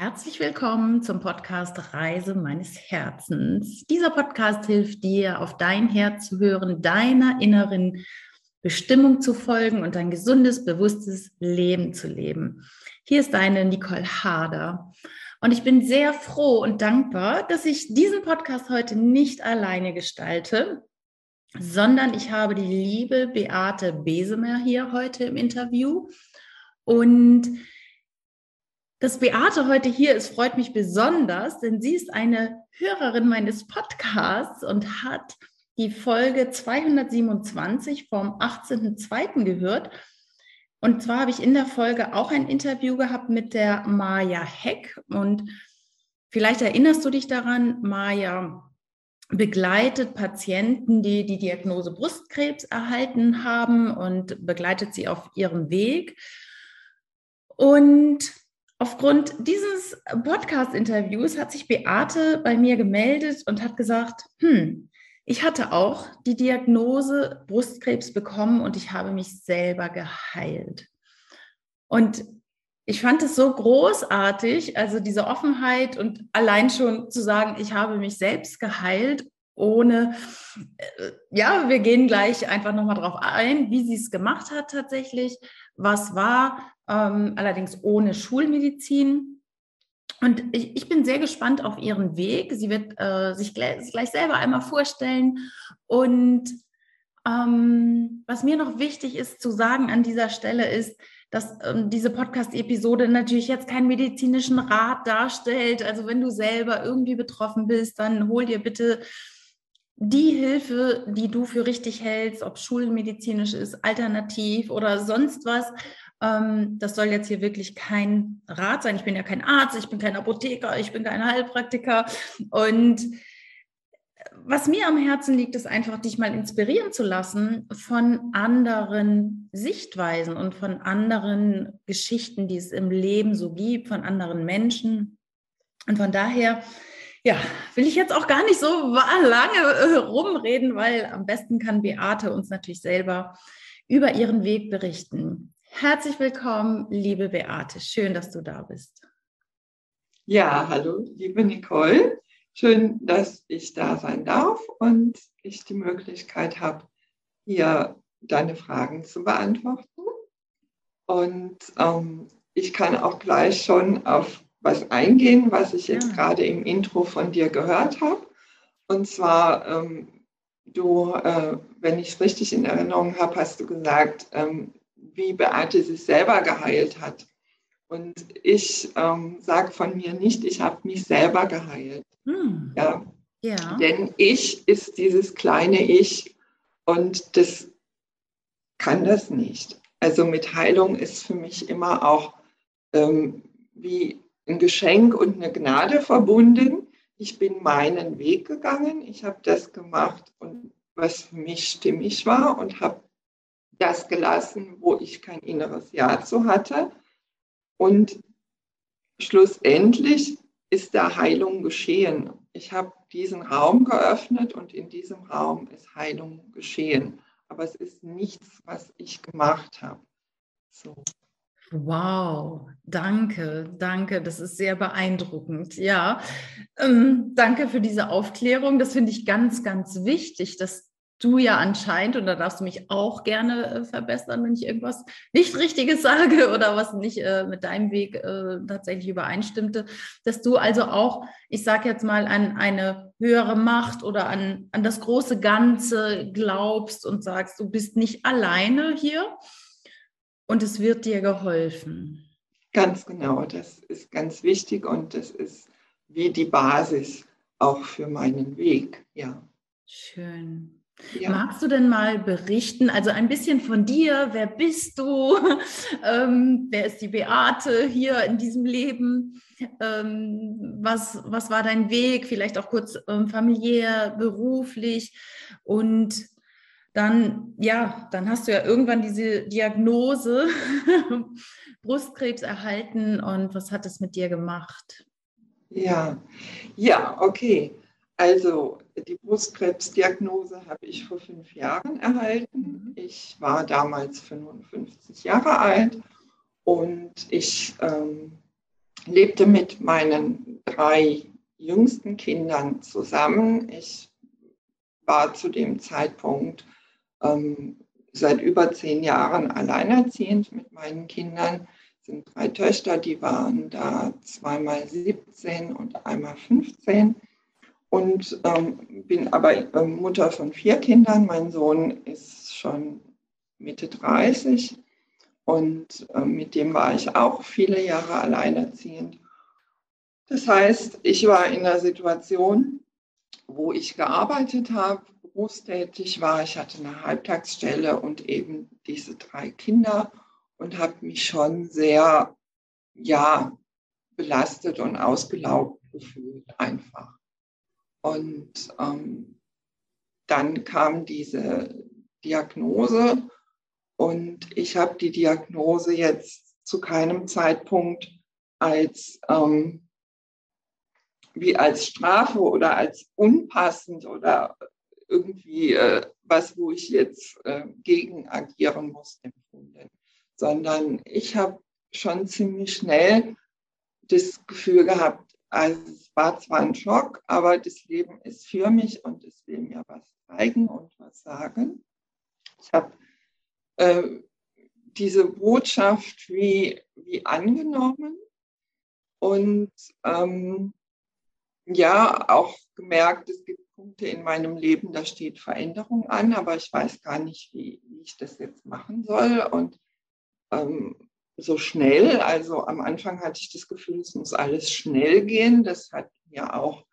Herzlich willkommen zum Podcast Reise meines Herzens. Dieser Podcast hilft dir, auf dein Herz zu hören, deiner inneren Bestimmung zu folgen und ein gesundes, bewusstes Leben zu leben. Hier ist deine Nicole Harder. Und ich bin sehr froh und dankbar, dass ich diesen Podcast heute nicht alleine gestalte, sondern ich habe die liebe Beate Besemer hier heute im Interview. Und dass Beate heute hier ist, freut mich besonders, denn sie ist eine Hörerin meines Podcasts und hat die Folge 227 vom 18.02. gehört. Und zwar habe ich in der Folge auch ein Interview gehabt mit der Maja Heck. Und vielleicht erinnerst du dich daran, Maja begleitet Patienten, die die Diagnose Brustkrebs erhalten haben und begleitet sie auf ihrem Weg. Und Aufgrund dieses Podcast-Interviews hat sich Beate bei mir gemeldet und hat gesagt, hm, ich hatte auch die Diagnose Brustkrebs bekommen und ich habe mich selber geheilt. Und ich fand es so großartig, also diese Offenheit und allein schon zu sagen, ich habe mich selbst geheilt, ohne, äh, ja, wir gehen gleich einfach nochmal drauf ein, wie sie es gemacht hat tatsächlich, was war, ähm, allerdings ohne Schulmedizin. Und ich, ich, bin sehr gespannt auf ihren Weg. Sie wird äh, sich gleich, gleich, selber einmal vorstellen. Und ähm, was mir noch wichtig ist zu sagen an dieser Stelle ist, dass ähm, diese Podcast-Episode natürlich jetzt keinen medizinischen Rat darstellt. Also wenn du selber irgendwie betroffen bist, dann hol dir bitte die Hilfe, die du für richtig hältst, ob schulmedizinisch ist, alternativ oder sonst was. Ähm, das soll jetzt hier wirklich kein Rat sein. Ich bin ja kein Arzt, ich bin kein Apotheker, ich bin kein Heilpraktiker. Und was mir am Herzen liegt, ist einfach, dich mal inspirieren zu lassen von anderen Sichtweisen und von anderen Geschichten, die es im Leben so gibt, von anderen Menschen. Und von daher, ja, will ich jetzt auch gar nicht so lange äh, rumreden, weil am besten kann Beate uns natürlich selber über ihren Weg berichten. Herzlich willkommen, liebe Beate. Schön, dass du da bist. Ja, hallo, liebe Nicole. Schön, dass ich da sein darf und ich die Möglichkeit habe, hier deine Fragen zu beantworten. Und ähm, ich kann auch gleich schon auf was eingehen, was ich jetzt ja. gerade im Intro von dir gehört habe. Und zwar, ähm, du, äh, wenn ich es richtig in Erinnerung habe, hast du gesagt, ähm, wie Beate sich selber geheilt hat. Und ich ähm, sage von mir nicht, ich habe mich selber geheilt. Hm. Ja. ja. Denn ich ist dieses kleine Ich und das kann das nicht. Also mit Heilung ist für mich immer auch ähm, wie ein Geschenk und eine Gnade verbunden. Ich bin meinen Weg gegangen, ich habe das gemacht und was für mich stimmig war und habe das gelassen, wo ich kein inneres Ja zu hatte. Und schlussendlich ist da Heilung geschehen. Ich habe diesen Raum geöffnet und in diesem Raum ist Heilung geschehen. Aber es ist nichts, was ich gemacht habe. So. Wow, danke, danke. Das ist sehr beeindruckend. Ja, ähm, danke für diese Aufklärung. Das finde ich ganz, ganz wichtig, dass du ja anscheinend, und da darfst du mich auch gerne äh, verbessern, wenn ich irgendwas nicht Richtiges sage oder was nicht äh, mit deinem Weg äh, tatsächlich übereinstimmte, dass du also auch, ich sage jetzt mal, an eine höhere Macht oder an, an das große Ganze glaubst und sagst, du bist nicht alleine hier und es wird dir geholfen. Ganz genau, das ist ganz wichtig und das ist wie die Basis auch für meinen Weg, ja. Schön. Ja. Magst du denn mal berichten, also ein bisschen von dir, wer bist du, ähm, wer ist die Beate hier in diesem Leben, ähm, was, was war dein Weg, vielleicht auch kurz ähm, familiär, beruflich. Und dann, ja, dann hast du ja irgendwann diese Diagnose Brustkrebs erhalten. Und was hat es mit dir gemacht? Ja, ja, okay. Also die Brustkrebsdiagnose habe ich vor fünf Jahren erhalten. Mhm. Ich war damals 55 Jahre alt und ich ähm, lebte mit meinen drei jüngsten Kindern zusammen. Ich war zu dem Zeitpunkt ähm, seit über zehn Jahren alleinerziehend mit meinen Kindern. Es sind drei Töchter, die waren da zweimal 17 und einmal 15 und ähm, bin aber äh, Mutter von vier Kindern. Mein Sohn ist schon Mitte 30 und äh, mit dem war ich auch viele Jahre alleinerziehend. Das heißt, ich war in einer Situation, wo ich gearbeitet habe, berufstätig war. Ich hatte eine Halbtagsstelle und eben diese drei Kinder und habe mich schon sehr, ja, belastet und ausgelaugt gefühlt einfach. Und ähm, dann kam diese Diagnose und ich habe die Diagnose jetzt zu keinem Zeitpunkt als ähm, wie als Strafe oder als unpassend oder irgendwie äh, was, wo ich jetzt äh, gegen agieren muss, empfunden, sondern ich habe schon ziemlich schnell das Gefühl gehabt, also es war zwar ein Schock, aber das Leben ist für mich und es will mir was zeigen und was sagen. Ich habe äh, diese Botschaft wie, wie angenommen und ähm, ja, auch gemerkt, es gibt Punkte in meinem Leben, da steht Veränderung an, aber ich weiß gar nicht, wie, wie ich das jetzt machen soll. Und ähm, so schnell. Also am Anfang hatte ich das Gefühl, es muss alles schnell gehen. Das hat mir auch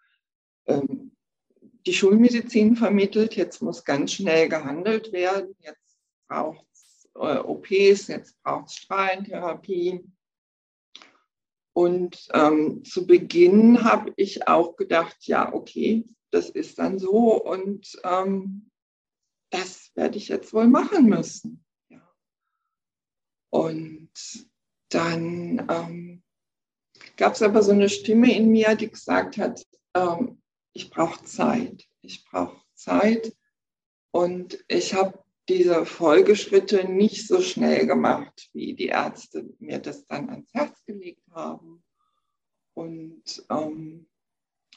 ähm, die Schulmedizin vermittelt. Jetzt muss ganz schnell gehandelt werden. Jetzt braucht es äh, OPs, jetzt braucht es Strahlentherapie. Und ähm, zu Beginn habe ich auch gedacht, ja, okay, das ist dann so und ähm, das werde ich jetzt wohl machen müssen. Und dann ähm, gab es aber so eine Stimme in mir, die gesagt hat, ähm, ich brauche Zeit, ich brauche Zeit. Und ich habe diese Folgeschritte nicht so schnell gemacht, wie die Ärzte mir das dann ans Herz gelegt haben. Und ähm,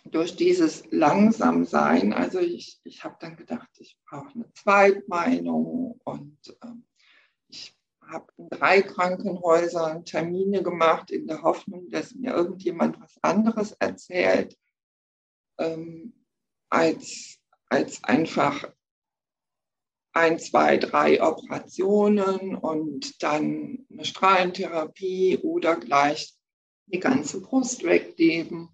durch dieses Langsamsein, also ich, ich habe dann gedacht, ich brauche eine Zweitmeinung und ähm, ich habe in drei Krankenhäusern Termine gemacht in der Hoffnung, dass mir irgendjemand was anderes erzählt, ähm, als, als einfach ein, zwei, drei Operationen und dann eine Strahlentherapie oder gleich die ganze Brust weggeben.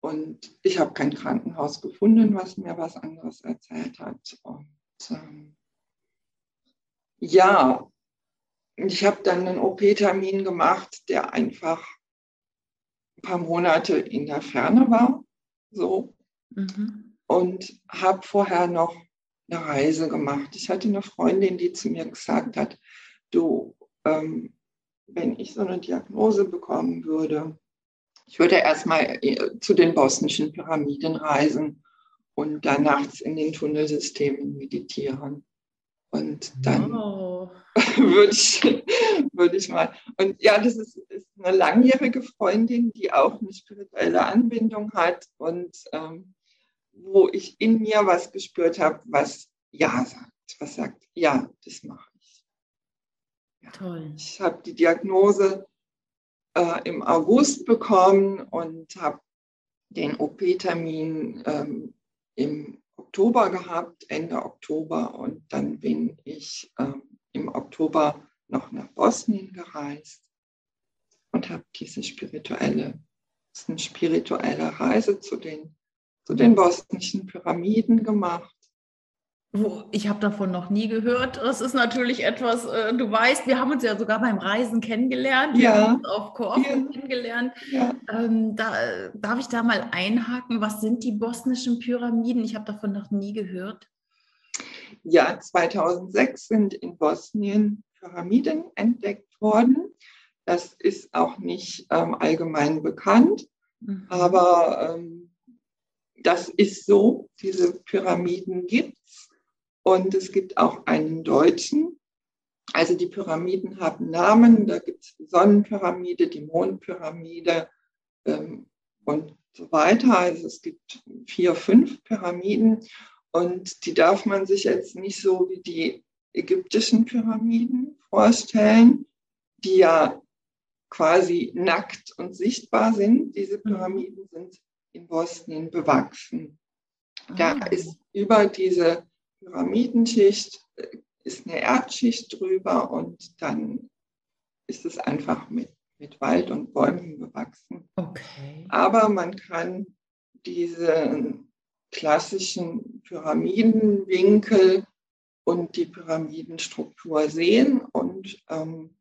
Und ich habe kein Krankenhaus gefunden, was mir was anderes erzählt hat. Und ähm, ja, ich habe dann einen OP-Termin gemacht, der einfach ein paar Monate in der Ferne war. So. Mhm. Und habe vorher noch eine Reise gemacht. Ich hatte eine Freundin, die zu mir gesagt hat, du, ähm, wenn ich so eine Diagnose bekommen würde, ich würde erstmal äh, zu den bosnischen Pyramiden reisen und dann nachts in den Tunnelsystemen meditieren. Und dann wow. würde ich, würd ich mal. Und ja, das ist, ist, eine langjährige Freundin, die auch eine spirituelle Anbindung hat und ähm, wo ich in mir was gespürt habe, was Ja sagt, was sagt, ja, das mache ich. Ja. Toll. Ich habe die Diagnose äh, im August bekommen und habe den OP-Termin ähm, im Oktober gehabt, Ende Oktober. Und dann bin ich ähm, im Oktober noch nach Bosnien gereist und habe diese spirituelle, eine spirituelle Reise zu den, zu den bosnischen Pyramiden gemacht ich habe davon noch nie gehört. Das ist natürlich etwas, äh, du weißt, wir haben uns ja sogar beim Reisen kennengelernt. Wir haben uns auf Korfu ja. kennengelernt. Ja. Ähm, da, darf ich da mal einhaken? Was sind die bosnischen Pyramiden? Ich habe davon noch nie gehört. Ja, 2006 sind in Bosnien Pyramiden entdeckt worden. Das ist auch nicht ähm, allgemein bekannt, mhm. aber ähm, das ist so. Diese Pyramiden gibt es. Und es gibt auch einen Deutschen, Also die Pyramiden haben Namen, da gibt es die Sonnenpyramide, die Mondpyramide ähm, und so weiter. Also es gibt vier, fünf Pyramiden und die darf man sich jetzt nicht so wie die ägyptischen Pyramiden vorstellen, die ja quasi nackt und sichtbar sind. Diese Pyramiden sind in Bosnien bewachsen. Da ah. ist über diese Pyramidenschicht äh, ist eine Erdschicht drüber und dann ist es einfach mit, mit Wald und Bäumen bewachsen. Okay. Aber man kann diese klassischen Pyramidenwinkel und die Pyramidenstruktur sehen. Und ähm,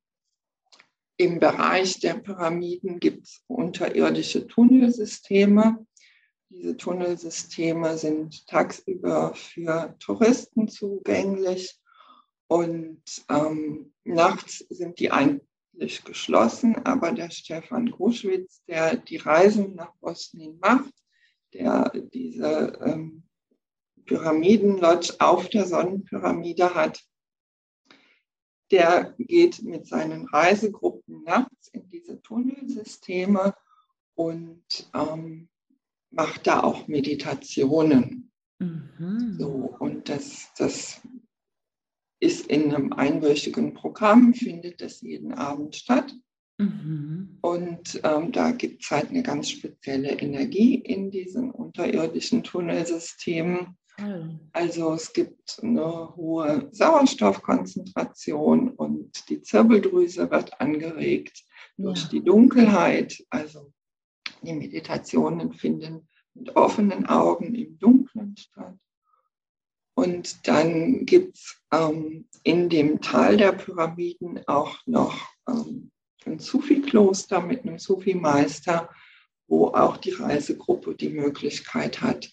im Bereich der Pyramiden gibt es unterirdische Tunnelsysteme. Diese Tunnelsysteme sind tagsüber für Touristen zugänglich und ähm, nachts sind die eigentlich geschlossen. Aber der Stefan Gruschwitz, der die Reisen nach Bosnien macht, der diese ähm, Pyramidenlodge auf der Sonnenpyramide hat, der geht mit seinen Reisegruppen nachts in diese Tunnelsysteme und ähm, macht da auch Meditationen. Mhm. So, und das, das ist in einem einwöchigen Programm, findet das jeden Abend statt. Mhm. Und ähm, da gibt es halt eine ganz spezielle Energie in diesen unterirdischen Tunnelsystemen. Also es gibt eine hohe Sauerstoffkonzentration und die Zirbeldrüse wird angeregt durch ja. die Dunkelheit. Also die Meditationen finden mit offenen Augen im Dunkeln statt. Und dann gibt es ähm, in dem Tal der Pyramiden auch noch ähm, ein Sufi-Kloster mit einem Sufi-Meister, wo auch die Reisegruppe die Möglichkeit hat,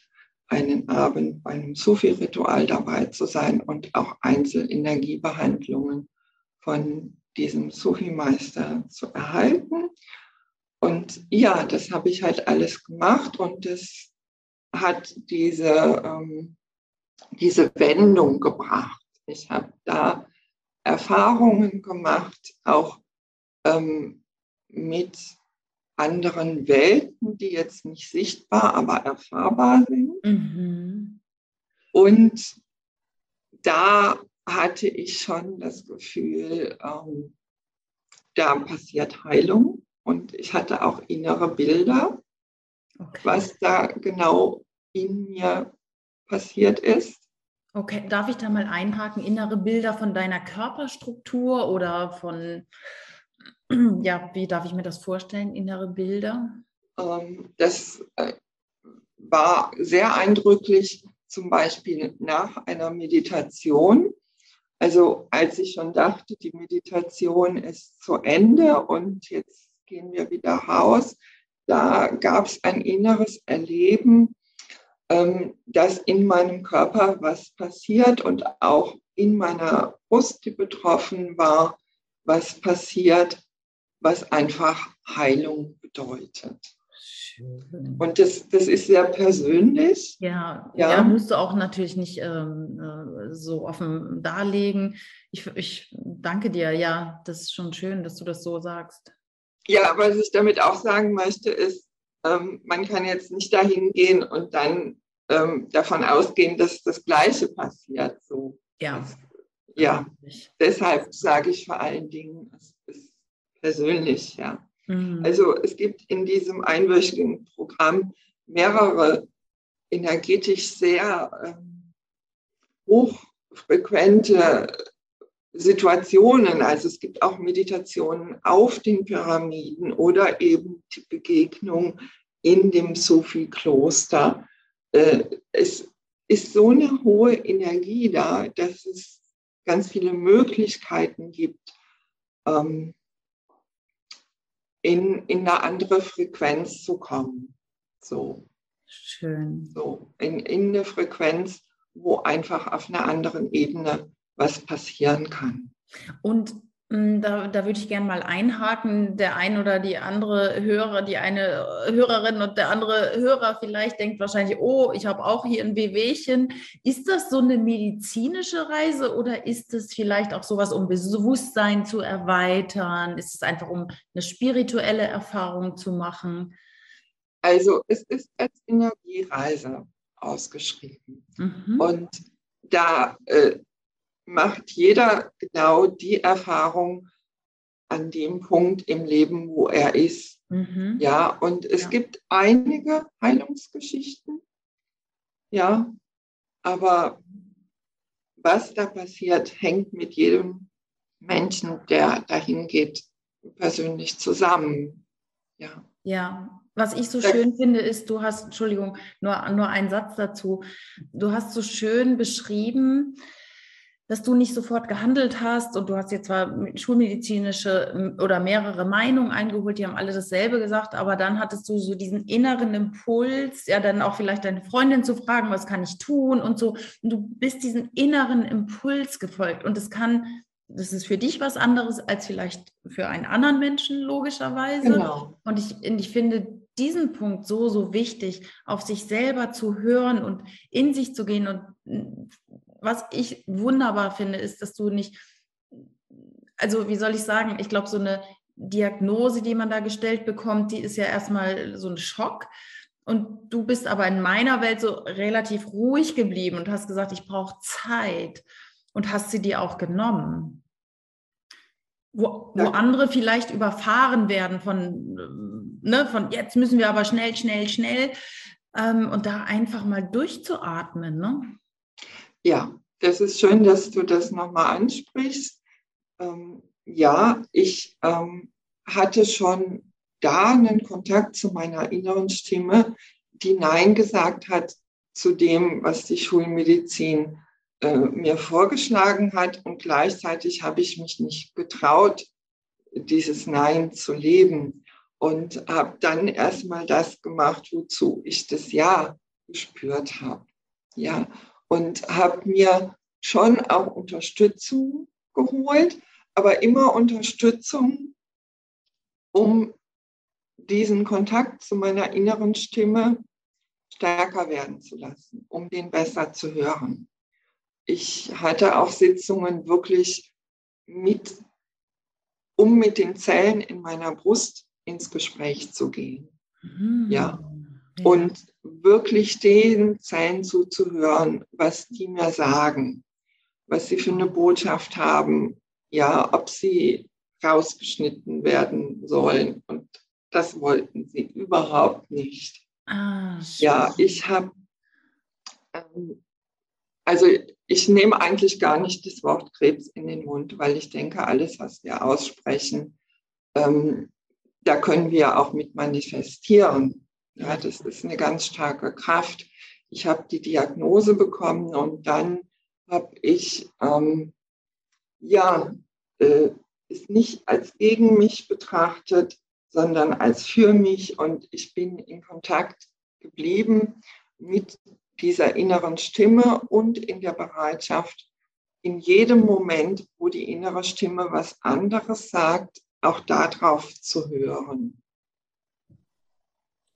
einen Abend bei einem Sufi-Ritual dabei zu sein und auch Einzelenergiebehandlungen von diesem Sufi-Meister zu erhalten. Und ja, das habe ich halt alles gemacht und das hat diese, ähm, diese Wendung gebracht. Ich habe da Erfahrungen gemacht, auch ähm, mit anderen Welten, die jetzt nicht sichtbar, aber erfahrbar sind. Mhm. Und da hatte ich schon das Gefühl, ähm, da passiert Heilung. Und ich hatte auch innere Bilder, okay. was da genau in mir passiert ist. Okay, darf ich da mal einhaken? Innere Bilder von deiner Körperstruktur oder von ja, wie darf ich mir das vorstellen, innere Bilder? Ähm, das äh, war sehr eindrücklich, zum Beispiel nach einer Meditation. Also als ich schon dachte, die Meditation ist zu Ende und jetzt gehen wir wieder raus, da gab es ein inneres Erleben, ähm, dass in meinem Körper was passiert und auch in meiner Brust, die betroffen war, was passiert was einfach Heilung bedeutet. Schön. Und das, das ist sehr persönlich. Ja, ja. ja musst du auch natürlich nicht ähm, äh, so offen darlegen. Ich, ich danke dir, ja, das ist schon schön, dass du das so sagst. Ja, was ich damit auch sagen möchte, ist, ähm, man kann jetzt nicht dahin gehen und dann ähm, davon ausgehen, dass das Gleiche passiert. So. Ja. Das, ja, deshalb sage ich vor allen Dingen, es persönlich, ja. Mhm. Also es gibt in diesem einwöchigen Programm mehrere energetisch sehr ähm, hochfrequente Situationen. Also es gibt auch Meditationen auf den Pyramiden oder eben die Begegnung in dem Sufi-Kloster. Äh, es ist so eine hohe Energie da, dass es ganz viele Möglichkeiten gibt, ähm, in, in eine andere Frequenz zu kommen. So. Schön. So, in, in eine Frequenz, wo einfach auf einer anderen Ebene was passieren kann. Und da, da würde ich gerne mal einhaken. Der ein oder die andere Hörer, die eine Hörerin und der andere Hörer vielleicht denkt wahrscheinlich, oh, ich habe auch hier ein Wehwehchen. Ist das so eine medizinische Reise oder ist es vielleicht auch sowas, um Bewusstsein zu erweitern? Ist es einfach, um eine spirituelle Erfahrung zu machen? Also es ist als Energiereise ausgeschrieben. Mhm. Und da äh, macht jeder genau die Erfahrung an dem Punkt im Leben, wo er ist. Mhm. Ja, und es ja. gibt einige Heilungsgeschichten. Ja, aber was da passiert, hängt mit jedem Menschen, der dahin geht, persönlich zusammen. Ja. Ja, was ich so schön finde, ist, du hast, Entschuldigung, nur, nur einen Satz dazu. Du hast so schön beschrieben, dass du nicht sofort gehandelt hast und du hast jetzt zwar schulmedizinische oder mehrere Meinungen eingeholt, die haben alle dasselbe gesagt, aber dann hattest du so diesen inneren Impuls, ja, dann auch vielleicht deine Freundin zu fragen, was kann ich tun und so. Und du bist diesem inneren Impuls gefolgt und es kann, das ist für dich was anderes als vielleicht für einen anderen Menschen, logischerweise. Genau. Und ich, und ich finde diesen Punkt so, so wichtig, auf sich selber zu hören und in sich zu gehen und was ich wunderbar finde, ist, dass du nicht, also wie soll ich sagen, ich glaube, so eine Diagnose, die man da gestellt bekommt, die ist ja erstmal so ein Schock. Und du bist aber in meiner Welt so relativ ruhig geblieben und hast gesagt, ich brauche Zeit und hast sie dir auch genommen. Wo, wo andere vielleicht überfahren werden von, ne, von jetzt müssen wir aber schnell, schnell, schnell. Ähm, und da einfach mal durchzuatmen. Ne? Ja, das ist schön, dass du das nochmal ansprichst. Ähm, ja, ich ähm, hatte schon da einen Kontakt zu meiner inneren Stimme, die Nein gesagt hat zu dem, was die Schulmedizin äh, mir vorgeschlagen hat. Und gleichzeitig habe ich mich nicht getraut, dieses Nein zu leben. Und habe dann erstmal das gemacht, wozu ich das Ja gespürt habe. Ja, und habe mir schon auch Unterstützung geholt, aber immer Unterstützung, um diesen Kontakt zu meiner inneren Stimme stärker werden zu lassen, um den besser zu hören. Ich hatte auch Sitzungen wirklich mit, um mit den Zellen in meiner Brust ins Gespräch zu gehen. Mhm. Ja. Und wirklich den Zellen zuzuhören, was die mir sagen, was sie für eine Botschaft haben, ja, ob sie rausgeschnitten werden sollen. Und das wollten sie überhaupt nicht. Ah, ja, ich habe, ähm, also ich nehme eigentlich gar nicht das Wort Krebs in den Mund, weil ich denke, alles, was wir aussprechen, ähm, da können wir auch mit manifestieren. Ja, das ist eine ganz starke Kraft. Ich habe die Diagnose bekommen und dann habe ich ähm, ja äh, es nicht als gegen mich betrachtet, sondern als für mich und ich bin in Kontakt geblieben mit dieser inneren Stimme und in der Bereitschaft, in jedem Moment, wo die innere Stimme was anderes sagt, auch darauf zu hören.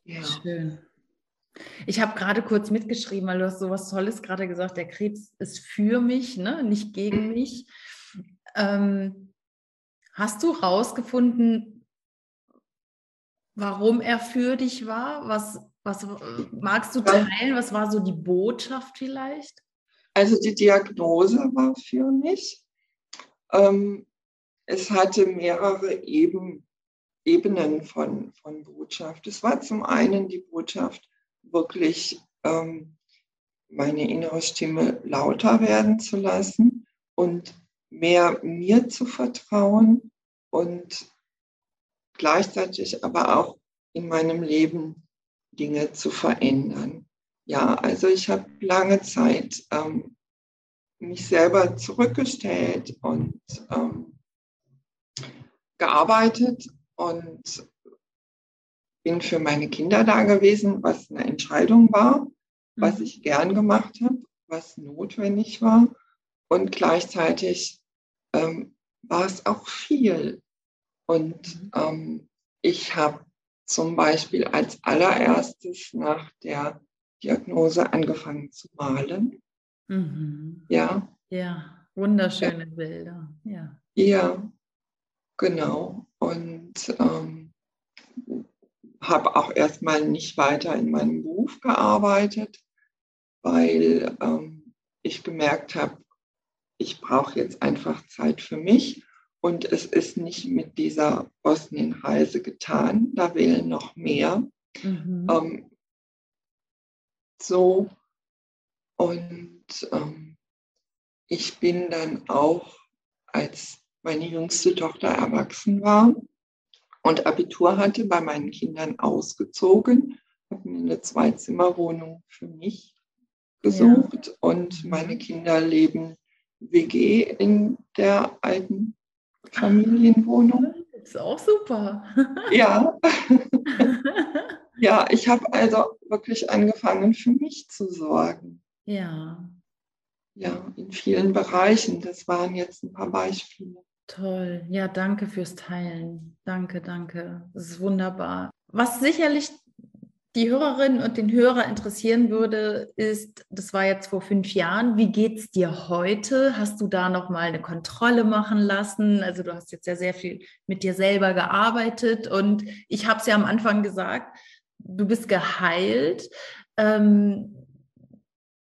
Ja. Schön. Ich habe gerade kurz mitgeschrieben, weil du hast so was Tolles gerade gesagt, der Krebs ist für mich, ne? nicht gegen mich. Ähm, hast du herausgefunden, warum er für dich war? Was, was magst du teilen? Was war so die Botschaft vielleicht? Also die Diagnose war für mich. Ähm, es hatte mehrere Eben, Ebenen von, von Botschaft. Es war zum einen die Botschaft, wirklich ähm, meine innere Stimme lauter werden zu lassen und mehr mir zu vertrauen und gleichzeitig aber auch in meinem Leben Dinge zu verändern. Ja, also ich habe lange Zeit ähm, mich selber zurückgestellt und ähm, gearbeitet und bin für meine Kinder da gewesen, was eine Entscheidung war, was mhm. ich gern gemacht habe, was notwendig war. Und gleichzeitig ähm, war es auch viel. Und mhm. ähm, ich habe zum Beispiel als allererstes nach der Diagnose angefangen zu malen. Mhm. Ja. Ja, wunderschöne ja. Bilder. Ja. Ja, genau. Und ähm, habe auch erstmal nicht weiter in meinem Beruf gearbeitet, weil ähm, ich gemerkt habe, ich brauche jetzt einfach Zeit für mich. Und es ist nicht mit dieser Bosnienreise getan. Da wählen noch mehr. Mhm. Ähm, so. Und ähm, ich bin dann auch, als meine jüngste Tochter erwachsen war und Abitur hatte, bei meinen Kindern ausgezogen, habe mir eine Zweizimmerwohnung für mich gesucht ja. und meine. Kinder leben WG in der alten Familienwohnung. Ist auch super. ja. ja, ich habe also wirklich angefangen, für mich zu sorgen. Ja. Ja, in vielen Bereichen. Das waren jetzt ein paar Beispiele. Toll. Ja, danke fürs Teilen. Danke, danke. Das ist wunderbar. Was sicherlich die Hörerinnen und den Hörer interessieren würde, ist, das war jetzt vor fünf Jahren, wie geht es dir heute? Hast du da nochmal eine Kontrolle machen lassen? Also du hast jetzt ja sehr viel mit dir selber gearbeitet und ich habe es ja am Anfang gesagt, du bist geheilt. Ähm,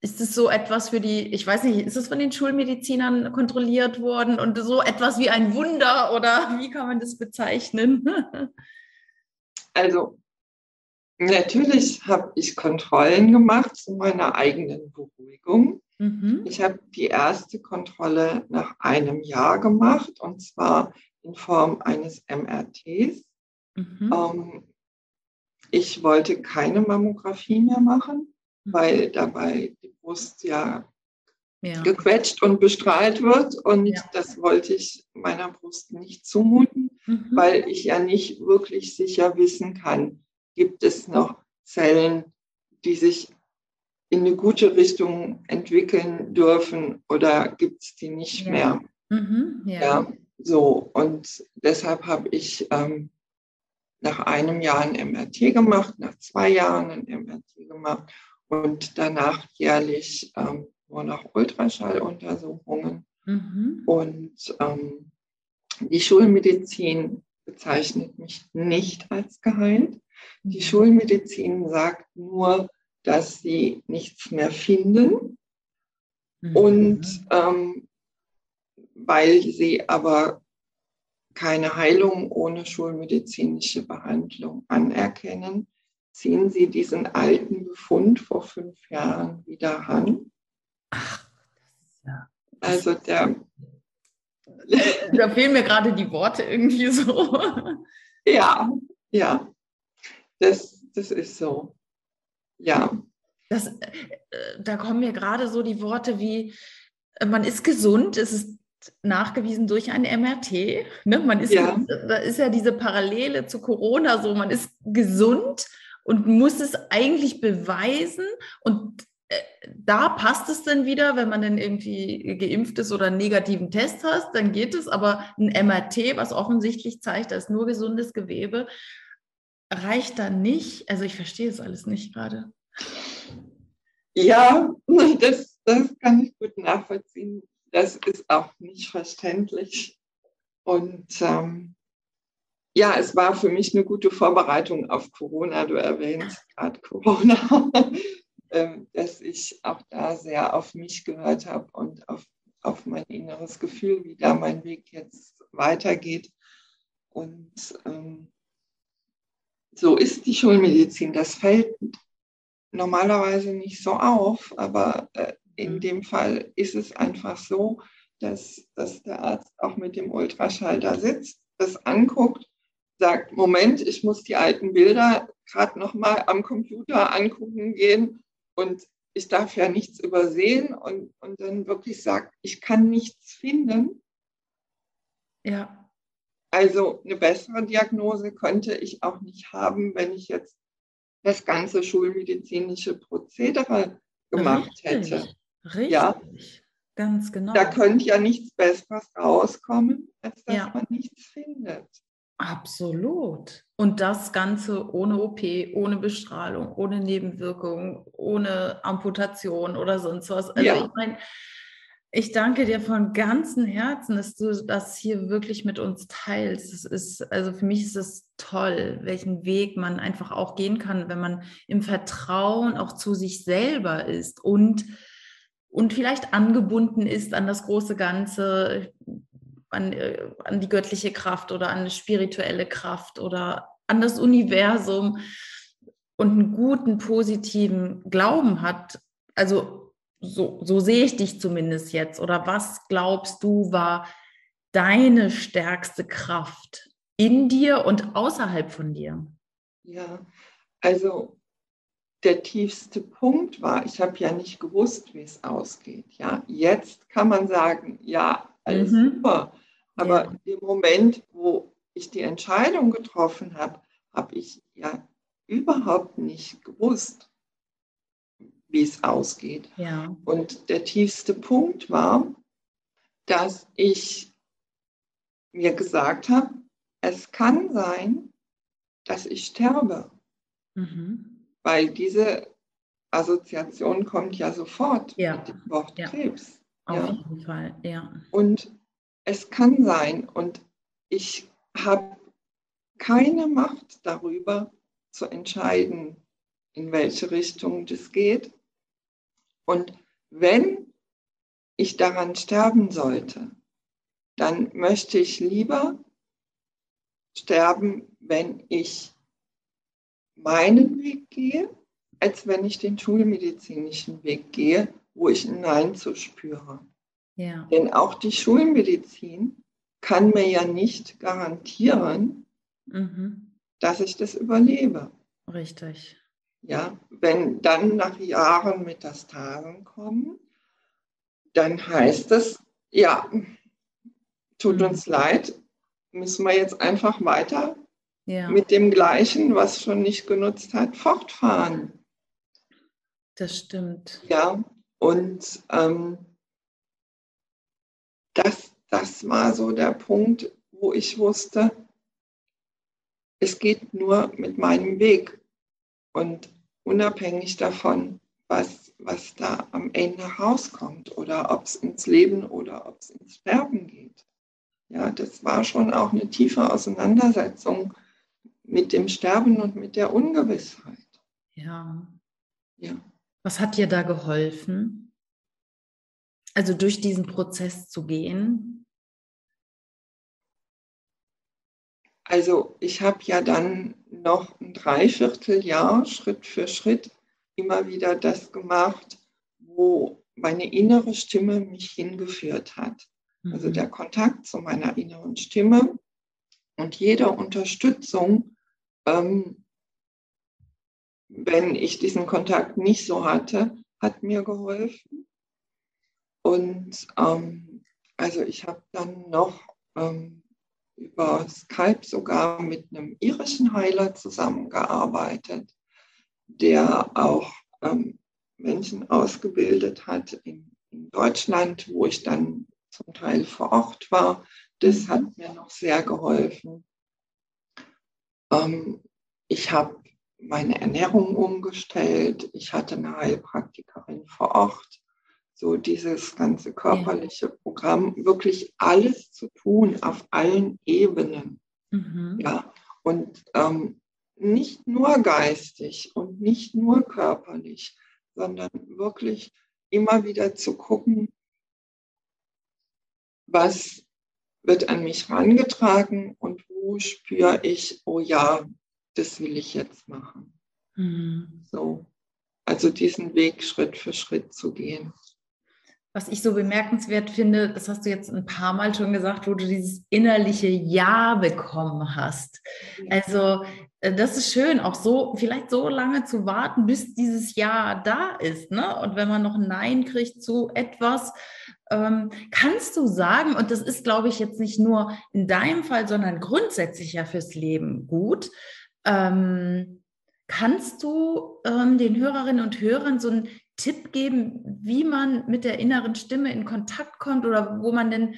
ist es so etwas für die, ich weiß nicht, ist es von den Schulmedizinern kontrolliert worden und so etwas wie ein Wunder oder wie kann man das bezeichnen? Also Natürlich habe ich Kontrollen gemacht zu meiner eigenen Beruhigung. Mhm. Ich habe die erste Kontrolle nach einem Jahr gemacht und zwar in Form eines MRTs. Mhm. Ähm, ich wollte keine Mammographie mehr machen. Weil dabei die Brust ja, ja, gequetscht und bestrahlt wird und ja. das wollte ich meiner Brust nicht zumuten, mhm. weil ich ja nicht wirklich sicher wissen kann, gibt es noch Zellen, die sich in eine gute Richtung entwickeln dürfen oder gibt es die nicht ja. mehr? Mhm, ja. so. Und deshalb habe ich ähm, nach einem Jahr ein MRT gemacht, nach zwei Jahren ein MRT gemacht und danach jährlich ähm, nur noch Ultraschalluntersuchungen. Mhm. Und ähm, die Schulmedizin bezeichnet mich nicht als geheilt. Die Schulmedizin sagt nur, dass sie nichts mehr finden. Mhm. Und ähm, weil sie aber keine Heilung ohne schulmedizinische Behandlung anerkennen, ziehen sie diesen alten Befund vor fünf Jahren wieder ran. Ach, ja. Also der. Da fehlen mir gerade die Worte irgendwie so. Ja, ja. Das, das ist so. Ja. Das, äh, da kommen mir gerade so die Worte wie, äh, man ist gesund, es ist nachgewiesen durch ein MRT. Ne? Man ist, ja. Da ist ja diese Parallele zu Corona so, man ist gesund und muss es eigentlich beweisen und äh, da passt es dann wieder, wenn man dann irgendwie geimpft ist oder einen negativen Test hast, dann geht es, aber ein MRT, was offensichtlich zeigt, da ist nur gesundes Gewebe, reicht dann nicht? Also ich verstehe es alles nicht gerade. Ja, das, das kann ich gut nachvollziehen. Das ist auch nicht verständlich. Und ähm, ja, es war für mich eine gute Vorbereitung auf Corona. Du erwähnst gerade Corona, ähm, dass ich auch da sehr auf mich gehört habe und auf, auf mein inneres Gefühl, wie da mein Weg jetzt weitergeht. Und ähm, so ist die Schulmedizin. Das fällt normalerweise nicht so auf, aber äh, in mhm. dem Fall ist es einfach so, dass, dass der Arzt auch mit dem Ultraschall da sitzt, das anguckt, sagt, Moment, ich muss die alten Bilder gerade nochmal am Computer angucken gehen und ich darf ja nichts übersehen und, und dann wirklich sagt, ich kann nichts finden. Ja. Also eine bessere Diagnose könnte ich auch nicht haben, wenn ich jetzt das ganze schulmedizinische Prozedere gemacht Richtig. hätte. Richtig. Ja. Ganz genau. Da könnte ja nichts Besseres rauskommen, als dass ja. man nichts findet. Absolut. Und das Ganze ohne OP, ohne Bestrahlung, ohne Nebenwirkungen, ohne Amputation oder sonst was. Also ja. ich meine, ich danke dir von ganzem Herzen, dass du das hier wirklich mit uns teilst. Es ist, also für mich ist es toll, welchen Weg man einfach auch gehen kann, wenn man im Vertrauen auch zu sich selber ist und, und vielleicht angebunden ist an das große Ganze, an, äh, an die göttliche Kraft oder an eine spirituelle Kraft oder an das Universum und einen guten, positiven Glauben hat. Also so, so sehe ich dich zumindest jetzt. Oder was glaubst du war deine stärkste Kraft in dir und außerhalb von dir? Ja, also der tiefste Punkt war, ich habe ja nicht gewusst, wie es ausgeht. Ja, jetzt kann man sagen, ja, alles mhm. super. Aber ja. im Moment, wo ich die Entscheidung getroffen habe, habe ich ja überhaupt nicht gewusst wie es ausgeht. Ja. Und der tiefste Punkt war, dass ich mir gesagt habe, es kann sein, dass ich sterbe. Mhm. Weil diese Assoziation kommt ja sofort ja. mit dem Wort ja. Krebs. Auf ja. jeden Fall, ja. Und es kann sein, und ich habe keine Macht darüber zu entscheiden, in welche Richtung das geht. Und wenn ich daran sterben sollte, dann möchte ich lieber sterben, wenn ich meinen Weg gehe, als wenn ich den schulmedizinischen Weg gehe, wo ich ein Nein zu spüre. Ja. Denn auch die Schulmedizin kann mir ja nicht garantieren, mhm. dass ich das überlebe. Richtig. Ja, wenn dann nach Jahren Metastasen kommen, dann heißt es, ja, tut mhm. uns leid, müssen wir jetzt einfach weiter ja. mit dem Gleichen, was schon nicht genutzt hat, fortfahren. Das stimmt. Ja, und ähm, das, das war so der Punkt, wo ich wusste, es geht nur mit meinem Weg. Und unabhängig davon, was, was da am Ende rauskommt oder ob es ins Leben oder ob es ins Sterben geht. Ja, das war schon auch eine tiefe Auseinandersetzung mit dem Sterben und mit der Ungewissheit. Ja. Ja. Was hat dir da geholfen? Also durch diesen Prozess zu gehen? Also ich habe ja dann noch ein Dreivierteljahr Schritt für Schritt immer wieder das gemacht, wo meine innere Stimme mich hingeführt hat. Also mhm. Der Kontakt zu meiner inneren Stimme und jede Unterstützung, ähm, wenn ich diesen Kontakt nicht so hatte, hat mir geholfen. Und ähm, also ich habe dann noch ähm, über Skype sogar mit einem irischen Heiler zusammengearbeitet, der auch ähm, Menschen ausgebildet hat in, in, Deutschland, wo ich dann zum Teil vor Ort war. Das hat mir noch sehr geholfen. Ähm, ich habe meine Ernährung umgestellt. Ich hatte eine Heilpraktikerin vor Ort so dieses ganze körperliche ja. Programm, wirklich alles zu tun auf allen Ebenen. Mhm. Ja, und ähm, nicht nur geistig und nicht nur körperlich, sondern wirklich immer wieder zu gucken, was wird an mich herangetragen und wo spüre ich, oh ja, das will ich jetzt machen. Mhm. So, also diesen Weg Schritt für Schritt zu gehen was ich so bemerkenswert finde, das hast du jetzt ein paar Mal schon gesagt, wo du dieses innerliche Ja bekommen hast. Also äh, das ist schön, auch so vielleicht so lange zu warten, bis dieses Ja da ist. Ne? Und wenn man noch ein Nein kriegt zu etwas, ähm, kannst du sagen, und das ist, glaube ich, jetzt nicht nur in deinem Fall, sondern grundsätzlich ja fürs Leben gut. Ähm, Kannst du ähm, den Hörerinnen und Hörern so einen Tipp geben, wie man mit der inneren Stimme in Kontakt kommt oder wo man denn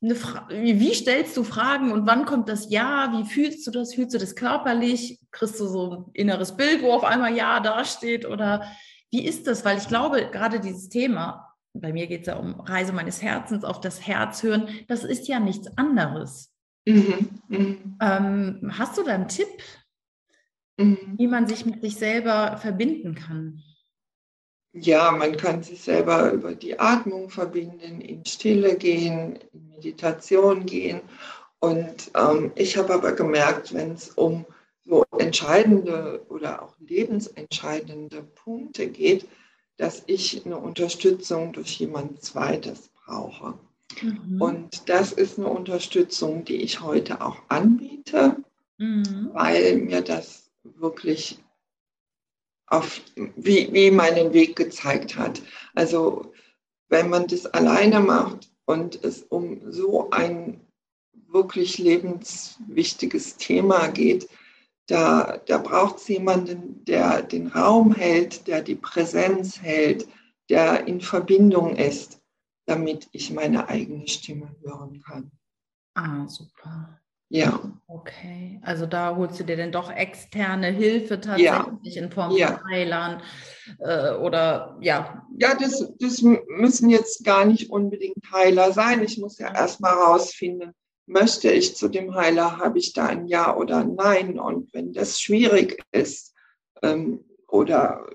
wie stellst du Fragen und wann kommt das Ja? Wie fühlst du das? Fühlst du das körperlich? Kriegst du so ein inneres Bild, wo auf einmal Ja dasteht? Oder wie ist das? Weil ich glaube, gerade dieses Thema, bei mir geht es ja um Reise meines Herzens, auf das Herz hören, das ist ja nichts anderes. Mhm. Mhm. Ähm, hast du da einen Tipp, mhm. wie man sich mit sich selber verbinden kann? Ja, man kann sich selber über die Atmung verbinden, in Stille gehen, in Meditation gehen. Und ähm, ich habe aber gemerkt, wenn es um so entscheidende oder auch lebensentscheidende Punkte geht, dass ich eine Unterstützung durch jemand Zweites brauche. Mhm. Und das ist eine Unterstützung, die ich heute auch anbiete, mhm. weil mir das wirklich auf, wie, wie meinen Weg gezeigt hat. Also wenn man das alleine macht und es um so ein wirklich lebenswichtiges Thema geht, da, da braucht es jemanden, der den Raum hält, der die Präsenz hält, der in Verbindung ist, damit ich meine eigene Stimme hören kann. Ah, super. Ja. Okay, also da holst du dir denn doch externe Hilfe tatsächlich ja. in Form ja. von Heilern äh, oder ja. Ja, das, das müssen jetzt gar nicht unbedingt Heiler sein. Ich muss ja erstmal rausfinden, möchte ich zu dem Heiler, habe ich da ein Ja oder ein Nein? Und wenn das schwierig ist ähm, oder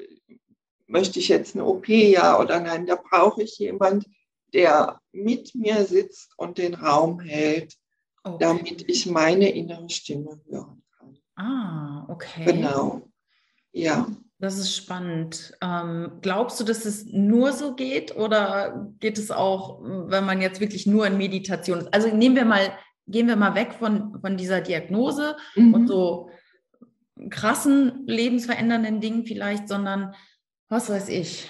möchte ich jetzt eine OP, ja oder nein, da brauche ich jemand, der mit mir sitzt und den Raum hält okay. damit ich meine innere Stimme hören kann. Ah, okay. Genau. Ja. Das ist spannend. Ähm, glaubst du, dass es nur so geht oder geht es auch, wenn man jetzt wirklich nur in Meditation ist? Also nehmen wir mal, gehen wir mal weg von, von dieser Diagnose mhm. und so krassen, lebensverändernden Dingen vielleicht, sondern was weiß ich,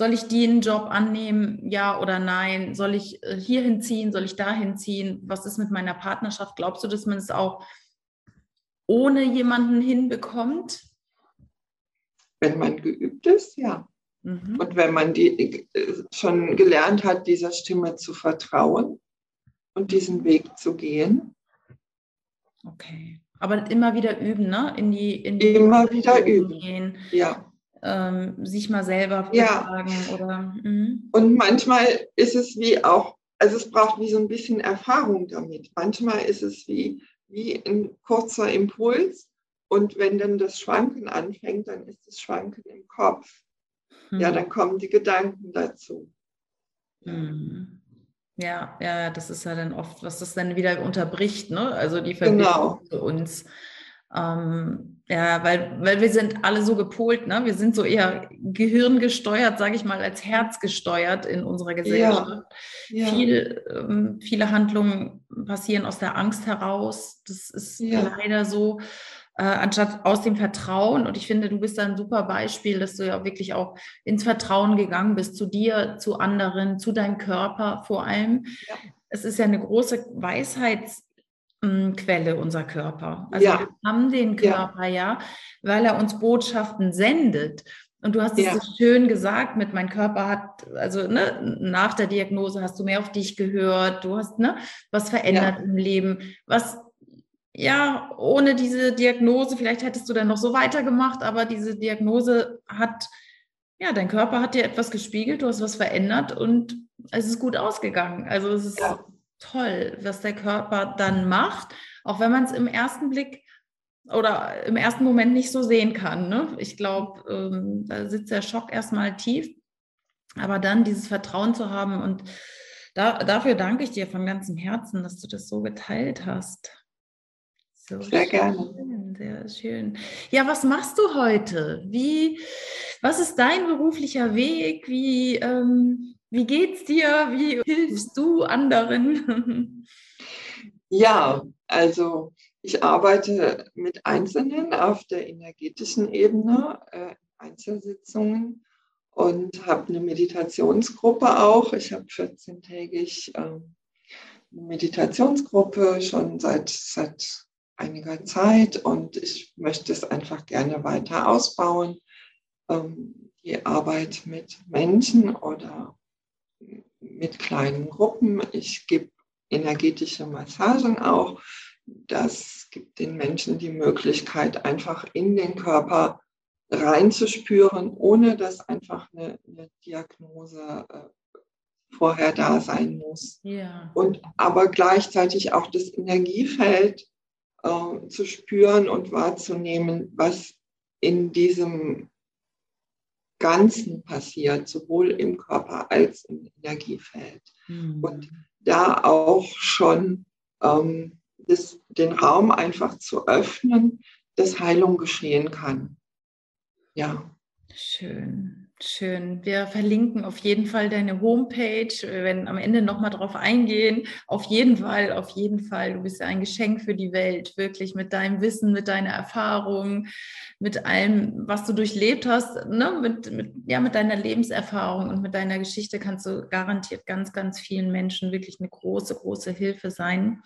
soll ich den Job annehmen, ja oder nein? Soll ich äh, hier hinziehen? Soll ich da hinziehen? Was ist mit meiner Partnerschaft? Glaubst du, dass man es auch ohne jemanden hinbekommt? Wenn man geübt ist, ja. Mhm. Und wenn man die, äh, schon gelernt hat, dieser Stimme zu vertrauen und diesen Weg zu gehen. Okay. Aber immer wieder üben, ne? In die, in die immer wieder üben. Gehen. Ja ähm, sich mal selber fragen ja. oder. Mhm. Und manchmal ist es wie auch, also es braucht wie so ein bisschen Erfahrung damit. Manchmal ist es wie, wie ein kurzer Impuls und wenn dann das Schwanken anfängt, dann ist das Schwanken im Kopf. Mhm. Ja, dann kommen die Gedanken dazu. Mhm. Ja, ja, das ist ja dann oft, was das dann wieder unterbricht, ne? Also die Verbindung genau. zu uns. Ähm, ja, weil, weil wir sind alle so gepolt, ne? Wir sind so eher gehirngesteuert, sage ich mal, als herzgesteuert in unserer Gesellschaft. Ja, ja. Viel, ähm, viele Handlungen passieren aus der Angst heraus. Das ist ja. leider so. Äh, anstatt aus dem Vertrauen. Und ich finde, du bist da ein super Beispiel, dass du ja wirklich auch ins Vertrauen gegangen bist, zu dir, zu anderen, zu deinem Körper vor allem. Es ist ja eine große Weisheits- Quelle unser Körper. Also ja. wir haben den Körper ja. ja, weil er uns Botschaften sendet. Und du hast es ja. so schön gesagt, mit mein Körper hat, also ne, nach der Diagnose hast du mehr auf dich gehört, du hast ne, was verändert im Leben, was ja ohne diese Diagnose, vielleicht hättest du dann noch so weitergemacht, aber diese Diagnose hat, ja, dein Körper hat dir etwas gespiegelt, du hast was verändert und es ist gut ausgegangen. Also es ist ja toll, was der Körper dann macht, auch wenn man es im ersten Blick oder im ersten Moment nicht so sehen kann. Ne? Ich glaube, ähm, da sitzt der Schock erstmal tief, aber dann dieses Vertrauen zu haben und da, dafür danke ich dir von ganzem Herzen, dass du das so geteilt hast. So sehr schön, gerne. Sehr schön. Ja, was machst du heute? Wie, was ist dein beruflicher Weg? Wie, ähm, wie geht's dir? Wie hilfst du anderen? Ja, also ich arbeite mit Einzelnen auf der energetischen Ebene, äh, Einzelsitzungen und habe eine Meditationsgruppe auch. Ich habe 14-tägig äh, eine Meditationsgruppe schon seit, seit einiger Zeit und ich möchte es einfach gerne weiter ausbauen. Ähm, die Arbeit mit Menschen oder mit kleinen Gruppen. Ich gebe energetische Massagen auch. Das gibt den Menschen die Möglichkeit, einfach in den Körper reinzuspüren, ohne dass einfach eine, eine Diagnose äh, vorher da sein muss. Ja. Und aber gleichzeitig auch das Energiefeld äh, zu spüren und wahrzunehmen, was in diesem Ganzen passiert, sowohl im Körper als im Energiefeld. Mhm. Und da auch schon ähm, das, den Raum einfach zu öffnen, dass Heilung geschehen kann. Ja. Schön. Schön. Wir verlinken auf jeden Fall deine Homepage. Wir werden am Ende nochmal drauf eingehen. Auf jeden Fall, auf jeden Fall. Du bist ja ein Geschenk für die Welt, wirklich mit deinem Wissen, mit deiner Erfahrung, mit allem, was du durchlebt hast, ne? mit, mit, ja, mit deiner Lebenserfahrung und mit deiner Geschichte kannst du garantiert ganz, ganz vielen Menschen wirklich eine große, große Hilfe sein.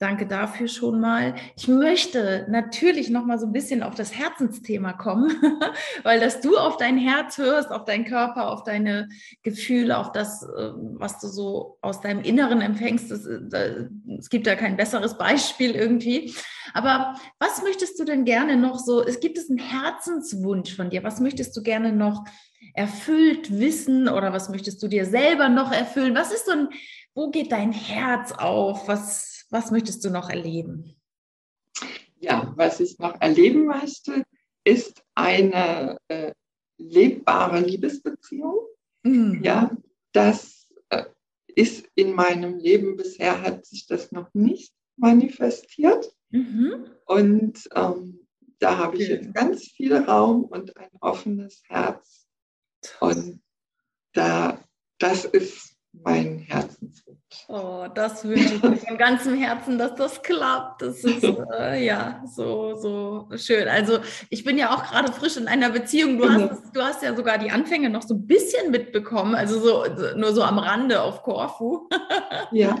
Danke dafür schon mal. Ich möchte natürlich noch mal so ein bisschen auf das Herzensthema kommen, weil dass du auf dein Herz hörst, auf deinen Körper, auf deine Gefühle, auf das, äh, was du so aus deinem Inneren empfängst. Äh, es gibt da kein besseres Beispiel irgendwie. Aber was möchtest du denn gerne noch so? Es gibt es einen Herzenswunsch von dir. Was möchtest du gerne noch erfüllt wissen oder was möchtest du dir selber noch erfüllen? Was ist so ein, wo geht dein Herz auf? Was was möchtest du noch erleben? Ja, was ich noch erleben möchte, ist eine äh, lebbare Liebesbeziehung. Mhm. Ja, das äh, ist in meinem Leben bisher hat sich das noch nicht manifestiert. Mhm. Und ähm, da habe ich jetzt ganz viel Raum und ein offenes Herz. Und da, das ist mein Herzenswunsch. Oh, das wünsche ich mir von ganzem Herzen, dass das klappt. Das ist äh, ja so, so schön. Also ich bin ja auch gerade frisch in einer Beziehung. Du, genau. hast, du hast ja sogar die Anfänge noch so ein bisschen mitbekommen, also so nur so am Rande auf Korfu. ja.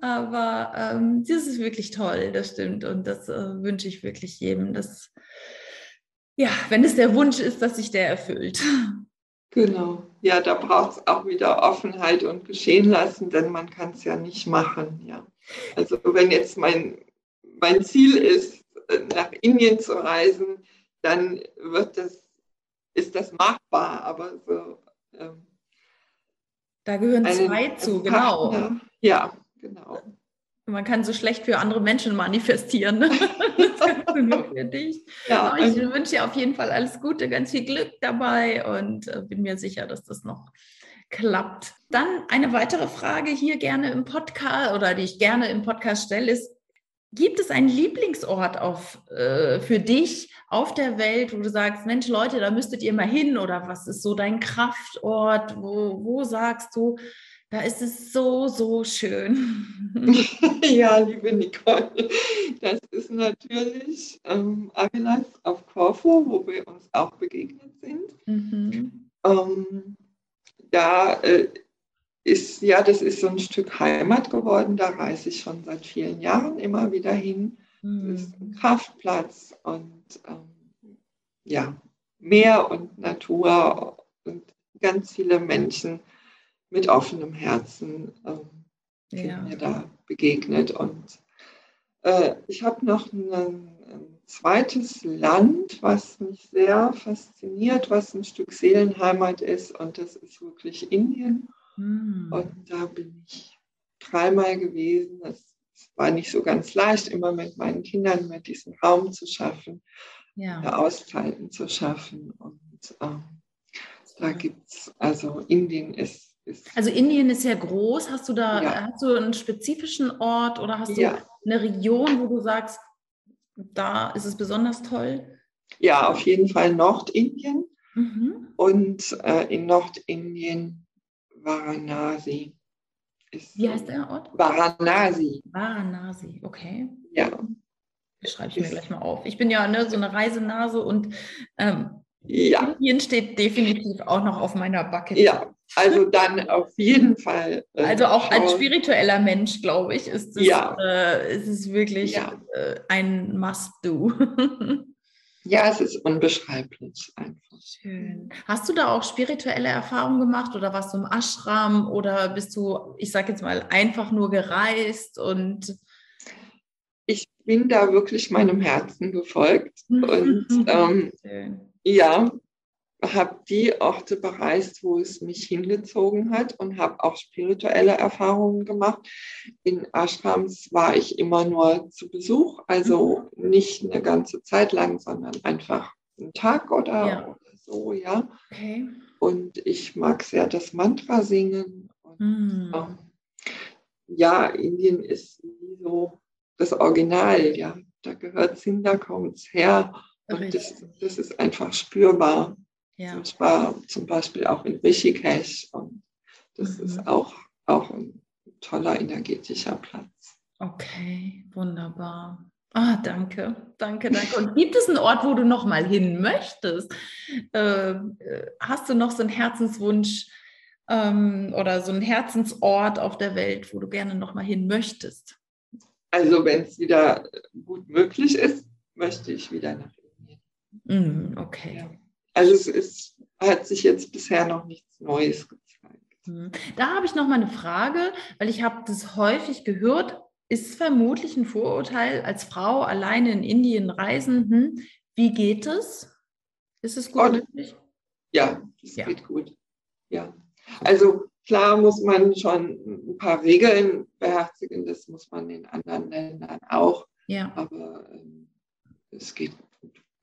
Aber ähm, das ist wirklich toll, das stimmt. Und das äh, wünsche ich wirklich jedem, dass, ja, wenn es der Wunsch ist, dass sich der erfüllt. Genau. Ja, da braucht es auch wieder Offenheit und geschehen lassen, denn man kann es ja nicht machen. Ja. Also wenn jetzt mein, mein Ziel ist, nach Indien zu reisen, dann wird das, ist das machbar, aber so. Ähm, da gehören zwei zu, genau. Partner, ja, genau. Man kann so schlecht für andere Menschen manifestieren. Ne? Nur für dich. Ja, ich also, wünsche dir auf jeden Fall alles Gute, ganz viel Glück dabei und äh, bin mir sicher, dass das noch klappt. Dann eine weitere Frage hier gerne im Podcast oder die ich gerne im Podcast stelle, ist, gibt es einen Lieblingsort auf, äh, für dich auf der Welt, wo du sagst, Mensch Leute, da müsstet ihr mal hin oder was ist so dein Kraftort? Wo, wo sagst du, da ist es so, so schön. ja, liebe Nicole, das ist natürlich ähm, Avilas auf Corfu, wo wir uns auch begegnet sind. Mhm. Ähm, da äh, ist, ja, das ist so ein Stück Heimat geworden. Da reise ich schon seit vielen Jahren immer wieder hin. Mhm. Das ist ein Kraftplatz und ähm, ja, Meer und Natur und ganz viele Menschen mit offenem Herzen ähm, ja. mir da begegnet. Und äh, ich habe noch ein, ein, zweites Land, was mich sehr fasziniert, was ein Stück Seelenheimat ist, und das ist wirklich Indien. Mhm. Und da bin ich dreimal gewesen. Es war nicht so ganz leicht, immer mit meinen Kindern mit diesen Raum zu schaffen, ja. Auszeiten zu schaffen. Und ähm, da gibt es, also Indien ist also Indien ist ja groß. Hast du da ja. hast du einen spezifischen Ort oder hast du ja. eine Region, wo du sagst, da ist es besonders toll? Ja, auf jeden Fall Nordindien. Mhm. Und äh, in Nordindien Varanasi. Ist Wie heißt der Ort? Varanasi. Varanasi, okay. Ja. Das schreibe ich mir gleich mal auf. Ich bin ja ne, so eine Reisenase und ähm, Ja. Indien steht definitiv auch noch auf meiner Backe. Ja, also dann auf jeden Fall. Äh, also auch als spiritueller Mensch, glaube ich, ist es, ja. äh, ist es wirklich ja. äh, ein Must-Do. ja, es ist unbeschreiblich einfach. Schön. Hast du da auch spirituelle Erfahrungen gemacht oder warst du im Ashram oder bist du, ich sage jetzt mal, einfach nur gereist und ich bin da wirklich meinem Herzen gefolgt und ähm, ja, habe die Orte bereist, wo es mich hingezogen hat und habe auch spirituelle Erfahrungen gemacht. In Ashrams war ich immer nur zu Besuch, also nicht eine ganze Zeit lang, sondern einfach einen Tag oder, ja. oder so, ja. Okay. Und ich mag sehr das Mantra singen. Und, mhm. ähm, ja, Indien ist so das Original, ja. Da gehört es hin, da kommt es her. Und das, das, ist einfach spürbar. Ja. Ich war zum Beispiel auch in Rishikesh und das mhm. ist auch, auch ein toller energetischer Platz. Okay, wunderbar. Ah, danke, danke, danke. Und gibt es einen Ort, wo du noch mal hin möchtest? Äh, hast du noch so einen Herzenswunsch ähm, oder so einen Herzensort auf der Welt, wo du gerne noch mal hin möchtest? Also, wenn es wieder gut möglich ist, möchte ich wieder nach Mm, okay. Ja. Also es ist, hat sich jetzt bisher noch nichts Neues gezeigt. Mm. Da habe ich noch mal eine Frage, weil ich habe das häufig gehört. Ist vermutlich ein Vorurteil als Frau alleine in Indien reisen. Hm, wie geht es? Ist es gut möglich? Ja, es ja. geht gut. Ja. Also klar muss man schon ein paar Regeln beherzigen, das muss man in anderen Ländern auch. Ja. Aber ähm, es geht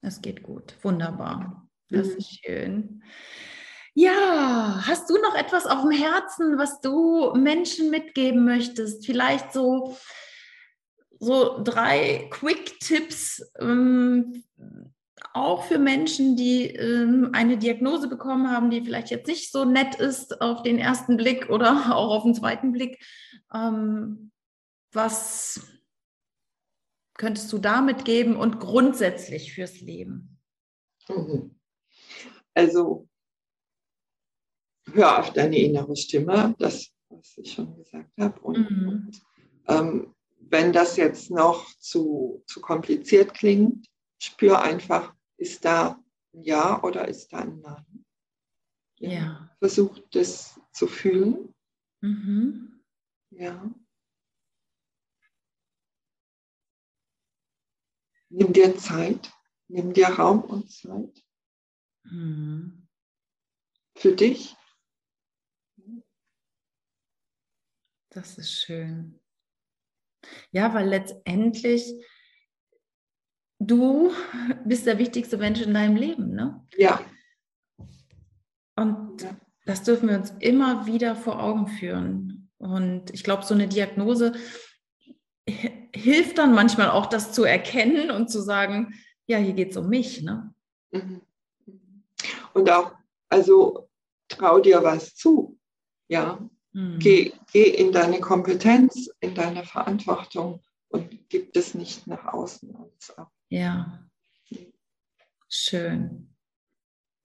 es geht gut. Wunderbar. Das mhm. ist schön. Ja, hast du noch etwas auf dem Herzen, was du Menschen mitgeben möchtest? Vielleicht so, so drei Quick-Tipps, ähm, auch für Menschen, die ähm, eine Diagnose bekommen haben, die vielleicht jetzt nicht so nett ist auf den ersten Blick oder auch auf den zweiten Blick. Ähm, was könntest du damit geben und grundsätzlich fürs Leben? Mhm. Also hör auf deine innere Stimme, das, was ich schon gesagt habe. Und, mhm. ähm, wenn das jetzt noch zu, zu kompliziert klingt, spür einfach, ist da ein Ja oder ist da ein Nein? Ja. ja. Versuch das zu fühlen. Mhm. Ja. Nimm dir Zeit, nimm dir Raum und Zeit. Mhm. Für dich. Das ist schön. Ja, weil letztendlich du bist der wichtigste Mensch in deinem Leben, ne? Ja. Und ja. das dürfen wir uns immer wieder vor Augen führen. Und ich glaube, so eine Diagnose hilft dann manchmal auch, das zu erkennen und zu sagen, ja, hier geht es um mich. Ne? Mhm. Und auch, also trau dir was zu. Ja. Mhm. Geh, geh in deine Kompetenz, in deine Verantwortung und gib es nicht nach außen. Ja. Schön.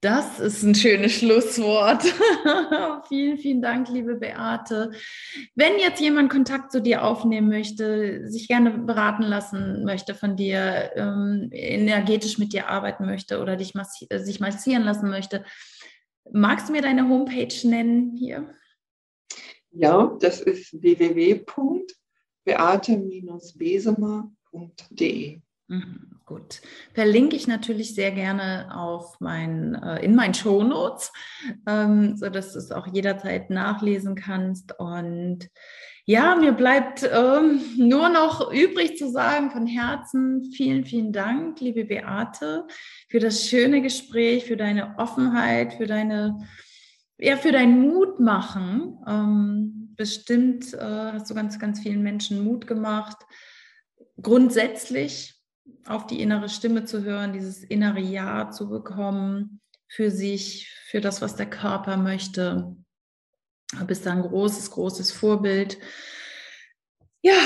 Das ist ein schönes Schlusswort. vielen, vielen Dank, liebe Beate. Wenn jetzt jemand Kontakt zu dir aufnehmen möchte, sich gerne beraten lassen möchte von dir, ähm, energetisch mit dir arbeiten möchte oder dich massi sich massieren lassen möchte, magst du mir deine Homepage nennen hier? Ja, das ist www.beate-besemer.de. Mhm, gut. Verlinke ich natürlich sehr gerne auf mein, äh, in meinen Shownotes, ähm, sodass du es auch jederzeit nachlesen kannst. Und ja, mir bleibt ähm, nur noch übrig zu sagen von Herzen vielen, vielen Dank, liebe Beate, für das schöne Gespräch, für deine Offenheit, für deine, ja, für dein Mut machen. Ähm, bestimmt äh, hast du ganz, ganz vielen Menschen Mut gemacht. Grundsätzlich auf die innere Stimme zu hören, dieses innere Ja zu bekommen für sich, für das, was der Körper möchte. Du bist da ein großes, großes Vorbild. Ja,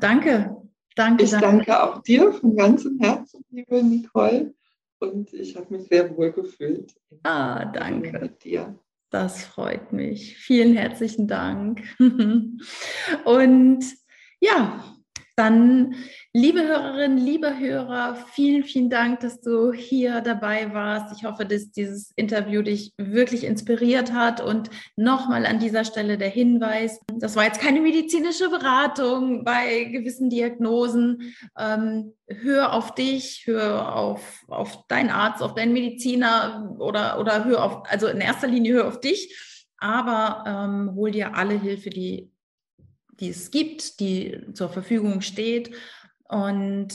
danke. Danke. Ich danke, danke auch dir von ganzem Herzen, liebe Nicole. und ich habe mich sehr wohl gefühlt. Ah, danke. Mit dir. Das freut mich. Vielen herzlichen Dank. Und ja, dann, liebe Hörerinnen, liebe Hörer, vielen, vielen Dank, dass du hier dabei warst. Ich hoffe, dass dieses Interview dich wirklich inspiriert hat. Und nochmal an dieser Stelle der Hinweis, das war jetzt keine medizinische Beratung bei gewissen Diagnosen. Ähm, hör auf dich, hör auf, auf deinen Arzt, auf deinen Mediziner oder, oder hör auf, also in erster Linie hör auf dich. Aber ähm, hol dir alle Hilfe, die die es gibt, die zur Verfügung steht. Und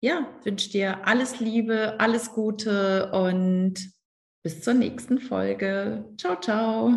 ja, wünsche dir alles Liebe, alles Gute und bis zur nächsten Folge. Ciao, ciao.